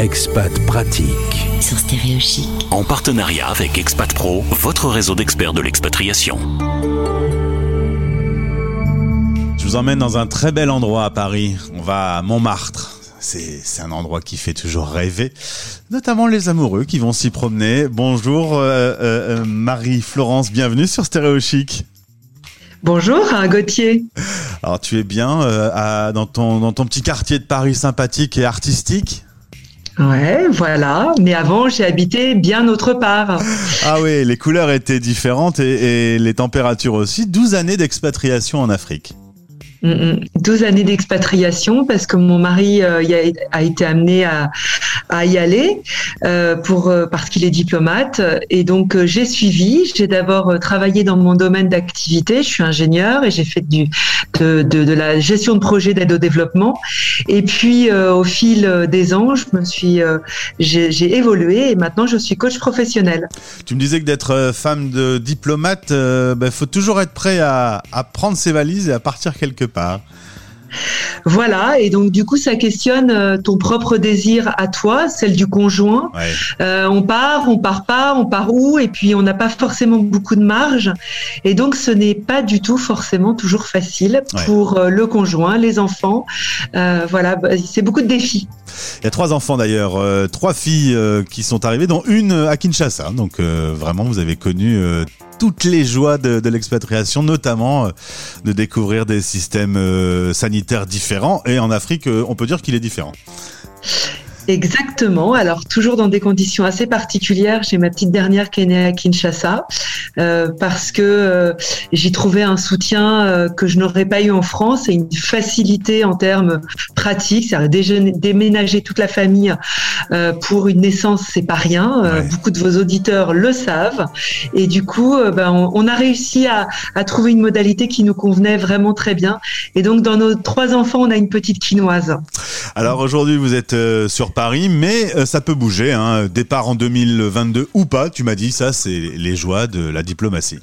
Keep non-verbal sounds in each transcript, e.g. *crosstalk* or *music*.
Expat Pratique. Sur Stéréo Chic. En partenariat avec Expat Pro, votre réseau d'experts de l'expatriation. Je vous emmène dans un très bel endroit à Paris. On va à Montmartre. C'est un endroit qui fait toujours rêver, notamment les amoureux qui vont s'y promener. Bonjour euh, euh, euh, Marie-Florence, bienvenue sur Stéréo Chic. Bonjour Gauthier. Alors tu es bien à, dans, ton, dans ton petit quartier de Paris sympathique et artistique? Ouais, voilà. Mais avant, j'ai habité bien autre part. Ah oui, les couleurs étaient différentes et, et les températures aussi. 12 années d'expatriation en Afrique. 12 années d'expatriation parce que mon mari euh, a, été amené à, y aller euh, pour euh, parce qu'il est diplomate et donc j'ai suivi. J'ai d'abord travaillé dans mon domaine d'activité. Je suis ingénieur et j'ai fait du de, la gestion de projet d'aide au développement. Et puis au fil des ans, je me suis j'ai évolué et maintenant je suis coach professionnel. Tu me disais que d'être femme de diplomate, il ben, faut toujours être prêt à, à prendre ses valises et à partir quelque pas. Voilà, et donc du coup, ça questionne euh, ton propre désir à toi, celle du conjoint. Euh, on part, on part pas, on part où, et puis on n'a pas forcément beaucoup de marge. Et donc, ce n'est pas du tout forcément toujours facile pour euh, le conjoint, les enfants. voilà, bah, c'est beaucoup de défis. Il y a trois enfants d'ailleurs, trois filles qui sont arrivées, dont une à Kinshasa. Donc vraiment, vous avez connu toutes les joies de, l'expatriation, notamment euh, de découvrir des systèmes euh, sanitaires différents. Et en Afrique, euh, on peut dire qu'il est différent. Exactement. Alors toujours dans des conditions assez particulières. J'ai ma petite dernière qui est née à Kinshasa euh, parce que euh, j'y trouvais un soutien euh, que je n'aurais pas eu en France et une facilité en termes pratiques. C'est-à-dire déménager toute la famille pour une naissance, c'est pas rien. beaucoup de vos auditeurs le savent et du coup, ben, on, a réussi à, à, trouver une modalité qui nous convenait vraiment très bien. Et donc dans nos trois enfants, on a une petite quinoise. Alors aujourd'hui, vous êtes sur Paris, mais euh, ça peut bouger. Hein. Départ en 2022 ou pas, tu m'as dit, ça c'est les joies de la diplomatie.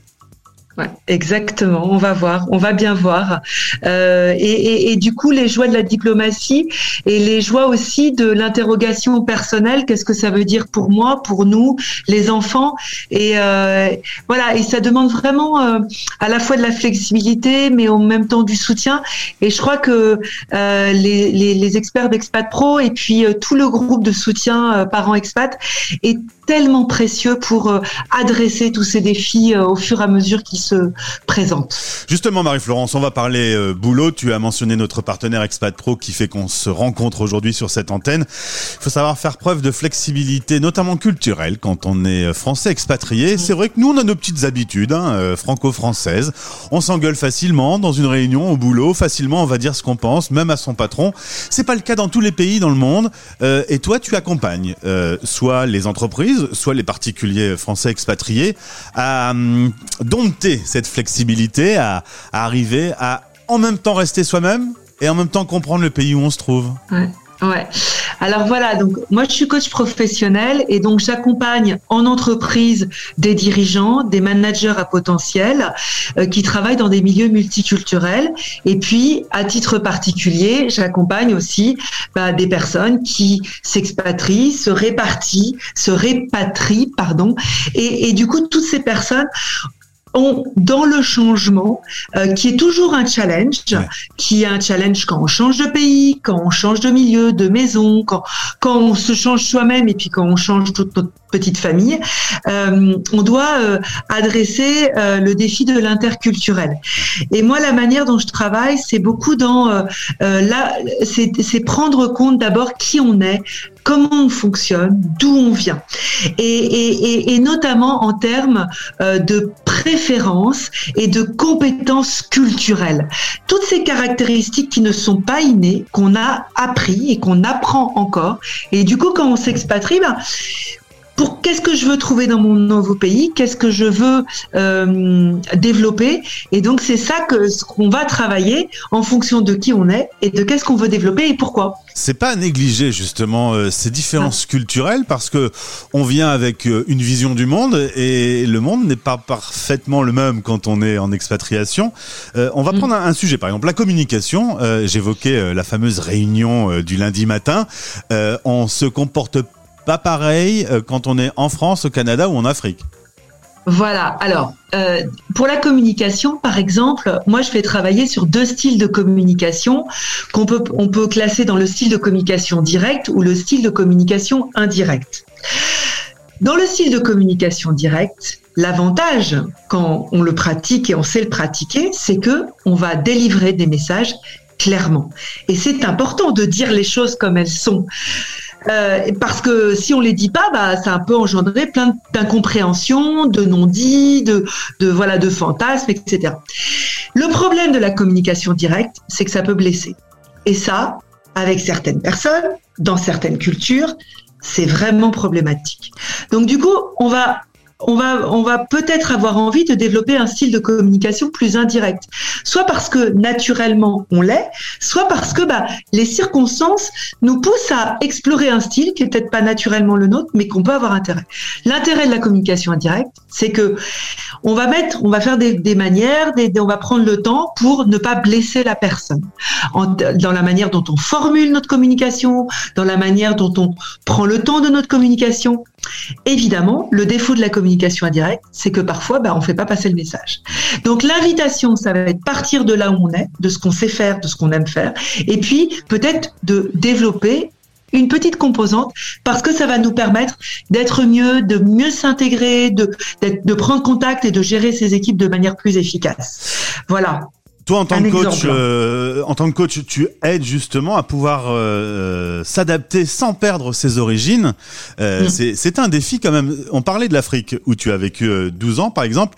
Ouais, exactement. On va voir, on va bien voir. Euh, et, et, et, du coup, les joies de la diplomatie et les joies aussi de l'interrogation personnelle. Qu'est-ce que ça veut dire pour moi, pour nous, les enfants? Et euh, voilà. Et ça demande vraiment euh, à la fois de la flexibilité, mais en même temps du soutien. Et je crois que euh, les, les, les, experts d'Expat Pro et puis euh, tout le groupe de soutien parents expat est tellement précieux pour adresser tous ces défis au fur et à mesure qu'ils se présente. Justement, Marie-Florence, on va parler euh, boulot. Tu as mentionné notre partenaire Expat Pro qui fait qu'on se rencontre aujourd'hui sur cette antenne. Il faut savoir faire preuve de flexibilité, notamment culturelle, quand on est euh, français expatrié. C'est vrai que nous, on a nos petites habitudes hein, euh, franco-françaises. On s'engueule facilement dans une réunion au boulot. Facilement, on va dire ce qu'on pense, même à son patron. C'est pas le cas dans tous les pays dans le monde. et toi, tu accompagnes soit les entreprises, soit les particuliers français expatriés à hum, dompter cette flexibilité à, arriver à en même temps rester soi-même et en même temps comprendre le pays où on se trouve. Alors voilà, donc moi je suis coach professionnel et donc j'accompagne en entreprise des dirigeants, des managers à potentiel euh, qui travaillent dans des milieux multiculturels. Et puis à titre particulier, j'accompagne aussi bah, des personnes qui s'expatrient, se répartissent, se répatrient, pardon. Et, et du coup, toutes ces personnes dans le changement, euh, qui est toujours un challenge, qui est un challenge quand on change de pays, quand on change de milieu, de maison, quand, quand on se change soi-même et puis quand on change toute notre petite famille, euh, on doit euh, adresser le défi de l'interculturel. Et moi, la manière dont je travaille, c'est beaucoup dans là, c'est prendre compte d'abord qui on est, comment on fonctionne, d'où on vient, et, notamment en termes euh, de préférences et de compétences culturelles. Toutes ces caractéristiques qui ne sont pas innées, qu'on a appris et qu'on apprend encore. Et du coup, quand on s'expatrie, ben, pour qu'est-ce que je veux trouver dans mon nouveau pays, qu'est-ce que je veux euh, développer? Et donc c'est ça que ce qu'on va travailler en fonction de qui on est et de qu'est-ce qu'on veut développer et pourquoi. C'est pas à négliger justement euh, ces différences ah. culturelles parce que on vient avec euh, une vision du monde et le monde n'est pas parfaitement le même quand on est en expatriation. Euh, on va mm. prendre un, un, sujet par exemple la communication. J'évoquais la fameuse réunion du lundi matin. on se comporte pas pareil quand on est en France, au Canada ou en Afrique. Voilà. Alors, euh, pour la communication, par exemple, moi, je fais travailler sur deux styles de communication qu'on peut, on peut classer dans le style de communication directe ou le style de communication indirecte. Dans le style de communication directe, l'avantage, quand on le pratique et on sait le pratiquer, c'est que on va délivrer des messages clairement. Et c'est important de dire les choses comme elles sont. Euh, parce que si on les dit pas, bah, ça peut engendrer plein d'incompréhensions, de non-dits, de, de, voilà, de fantasmes, etc. Le problème de la communication directe, c'est que ça peut blesser. Et ça, avec certaines personnes, dans certaines cultures, c'est vraiment problématique. Donc du coup, on va on va, on va peut-être avoir envie de développer un style de communication plus indirect. Soit parce que naturellement on l'est, soit parce que bah, les circonstances nous poussent à explorer un style qui est peut-être pas naturellement le nôtre, mais qu'on peut avoir intérêt. L'intérêt de la communication indirecte, c'est que on va mettre, on va faire des, des manières, des, on va prendre le temps pour ne pas blesser la personne. dans la manière dont on formule notre communication, dans la manière dont on prend le temps de notre communication. Évidemment, le défaut de la communication indirecte, c'est que parfois, bah, on ne fait pas passer le message. Donc l'invitation, ça va être partir de là où on est, de ce qu'on sait faire, de ce qu'on aime faire, et puis peut-être de développer une petite composante parce que ça va nous permettre d'être mieux, de mieux s'intégrer, de, de prendre contact et de gérer ces équipes de manière plus efficace. Voilà. Toi, en tant, que coach, euh, en tant que coach, tu aides justement à pouvoir euh, s'adapter sans perdre ses origines. Euh, mm. C'est un défi quand même. On parlait de l'Afrique où tu as vécu 12 ans, par exemple.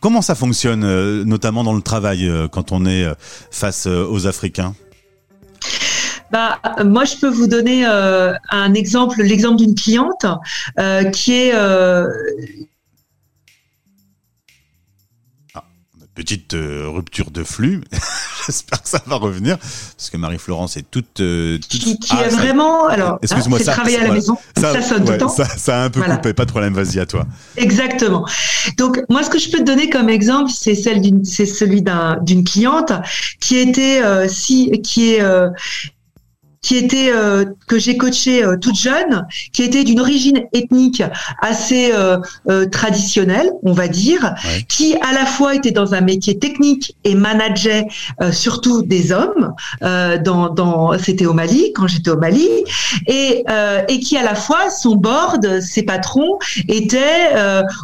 comment ça fonctionne, notamment dans le travail, quand on est face aux Africains? Bah, moi, je peux vous donner un exemple, l'exemple d'une cliente qui est petite euh, rupture de flux. *laughs* J'espère que ça va revenir parce que Marie-Florence est toute, euh, toute... qui, qui ah, vraiment alors excuse-moi ça travailler à la maison ça, sonne tout le temps. ça, ça, a un peu coupé pas de problème vas-y à toi. Exactement. Donc moi ce que je peux te donner comme exemple c'est celle d'une c'est celui d'un d'une cliente qui était euh, si qui est qui était euh, que j'ai coaché euh, toute jeune, qui était d'une origine ethnique assez euh, traditionnelle, on va dire, qui à la fois était dans un métier technique et manageait surtout des hommes. dans, dans c'était au Mali quand j'étais au Mali et et qui à la fois son board, ses patrons étaient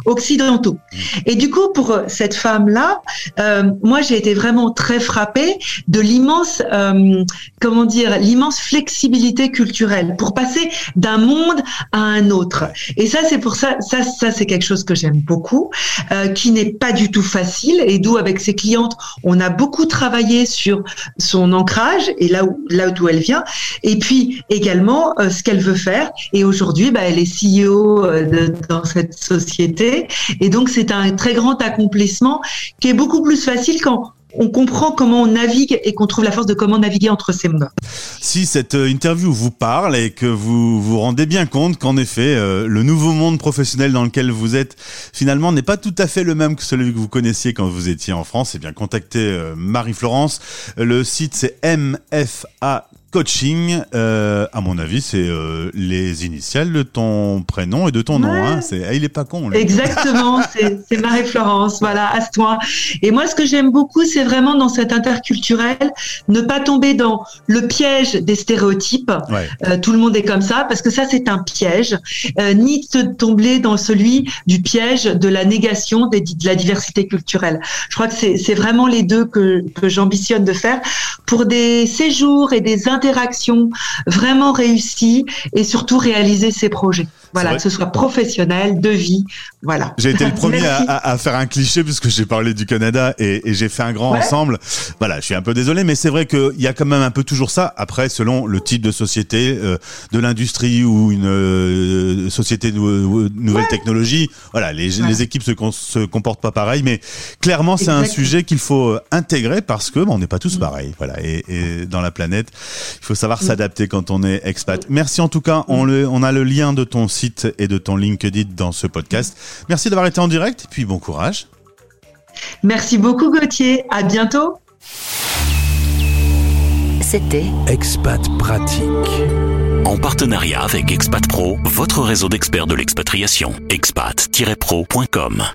occidentaux. Mmh. Et du coup pour cette femme là, moi j'ai été vraiment très frappée de l'immense comment dire l'immense flexibilité culturelle pour passer d'un monde à un autre. Et ça, c'est pour ça, ça, ça c'est quelque chose que j'aime beaucoup, euh, qui n'est pas du tout facile et d'où avec ses clientes, on a beaucoup travaillé sur son ancrage et là où là d'où elle vient, et puis également euh, ce qu'elle veut faire. Et aujourd'hui, bah, elle est CEO euh, dans cette société, et donc c'est un très grand accomplissement qui est beaucoup plus facile quand on comprend comment on navigue et qu'on trouve la force de comment naviguer entre ces mondes. Si cette euh, interview vous parle et que vous vous rendez bien compte qu'en effet, euh, le nouveau monde professionnel dans lequel vous êtes finalement n'est pas tout à fait le même que celui que vous connaissiez quand vous étiez en France, eh bien contactez euh, Marie-Florence. Le site c'est MFA coaching, euh, à mon avis, c'est euh, les initiales de ton prénom et de ton nom. Hein. C'est, ah, il est pas con. Exactement, *laughs* c'est, Marie-Florence. Voilà, toi. Et moi, ce que j'aime beaucoup, c'est vraiment dans cet interculturel, ne pas tomber dans le piège des stéréotypes. Euh, tout le monde est comme ça, parce que ça, c'est un piège. ni de tomber dans celui du piège de la négation de la diversité culturelle. Je crois que c'est, vraiment les deux que, que j'ambitionne de faire pour des séjours et des interaction vraiment réussie et surtout réaliser ses projets. Voilà, que ce soit professionnel, de vie, voilà. J'ai été le *laughs* premier à, faire un cliché puisque j'ai parlé du Canada et, j'ai fait un grand ensemble. Voilà, je suis un peu désolé, mais c'est vrai qu'il y a quand même un peu toujours ça. Après, selon le type de société, euh, de l'industrie ou une euh, société de nouvelle technologie, voilà, les, équipes se, se comportent pas pareil, mais clairement, c'est un sujet qu'il faut euh, intégrer parce que bon, on n'est pas tous mm. pareils. Voilà, et, et, dans la planète, il faut savoir mm. s'adapter quand on est expat. Merci en tout cas. On, mm. le, on a le lien de ton site et de ton LinkedIn dans ce podcast. Merci d'avoir été en direct et puis bon courage. Merci beaucoup Gauthier, à bientôt. C'était Expat Pratique. En partenariat avec Expat Pro, votre réseau d'experts de l'expatriation. expat-pro.com